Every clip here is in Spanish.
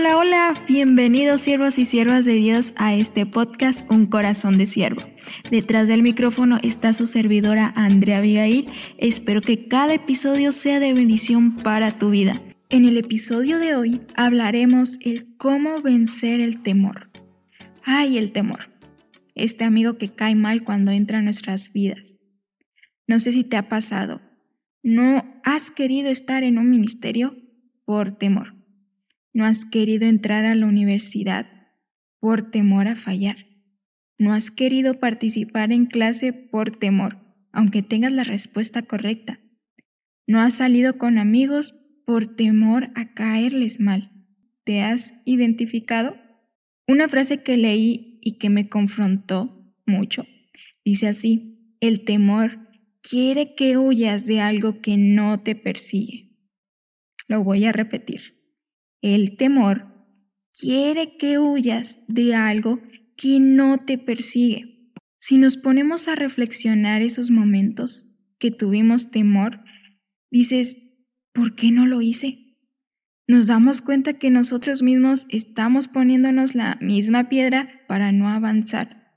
Hola, hola, bienvenidos siervos y siervas de Dios a este podcast Un Corazón de Siervo. Detrás del micrófono está su servidora Andrea Abigail. Espero que cada episodio sea de bendición para tu vida. En el episodio de hoy hablaremos el cómo vencer el temor. Ay, el temor. Este amigo que cae mal cuando entra en nuestras vidas. No sé si te ha pasado. ¿No has querido estar en un ministerio por temor? No has querido entrar a la universidad por temor a fallar. No has querido participar en clase por temor, aunque tengas la respuesta correcta. No has salido con amigos por temor a caerles mal. ¿Te has identificado? Una frase que leí y que me confrontó mucho dice así, el temor quiere que huyas de algo que no te persigue. Lo voy a repetir. El temor quiere que huyas de algo que no te persigue. Si nos ponemos a reflexionar esos momentos que tuvimos temor, dices, ¿por qué no lo hice? Nos damos cuenta que nosotros mismos estamos poniéndonos la misma piedra para no avanzar.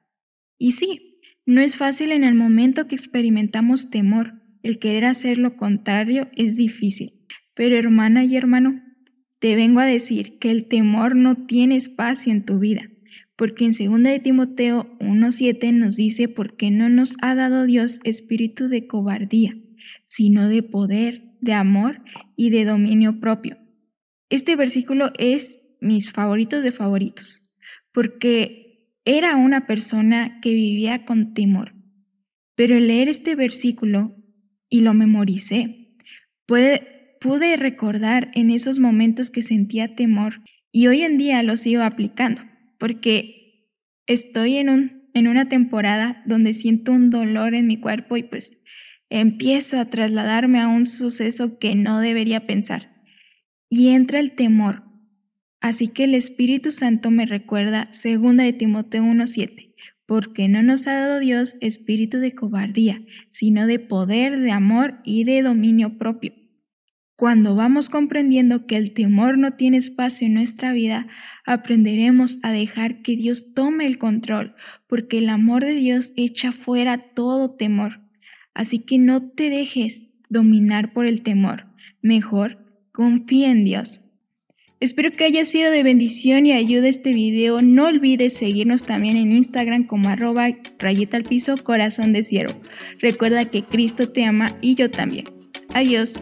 Y sí, no es fácil en el momento que experimentamos temor. El querer hacer lo contrario es difícil. Pero hermana y hermano, te vengo a decir que el temor no tiene espacio en tu vida, porque en 2 de Timoteo 1.7 nos dice, porque no nos ha dado Dios espíritu de cobardía, sino de poder, de amor y de dominio propio. Este versículo es mis favoritos de favoritos, porque era una persona que vivía con temor. Pero leer este versículo y lo memoricé, puede pude recordar en esos momentos que sentía temor y hoy en día lo sigo aplicando porque estoy en, un, en una temporada donde siento un dolor en mi cuerpo y pues empiezo a trasladarme a un suceso que no debería pensar y entra el temor. Así que el Espíritu Santo me recuerda 2 de Timoteo 1:7, porque no nos ha dado Dios espíritu de cobardía, sino de poder, de amor y de dominio propio. Cuando vamos comprendiendo que el temor no tiene espacio en nuestra vida, aprenderemos a dejar que Dios tome el control, porque el amor de Dios echa fuera todo temor. Así que no te dejes dominar por el temor. Mejor, confía en Dios. Espero que haya sido de bendición y ayuda este video. No olvides seguirnos también en Instagram como arroba rayita al piso corazón de ciervo. Recuerda que Cristo te ama y yo también. Adiós.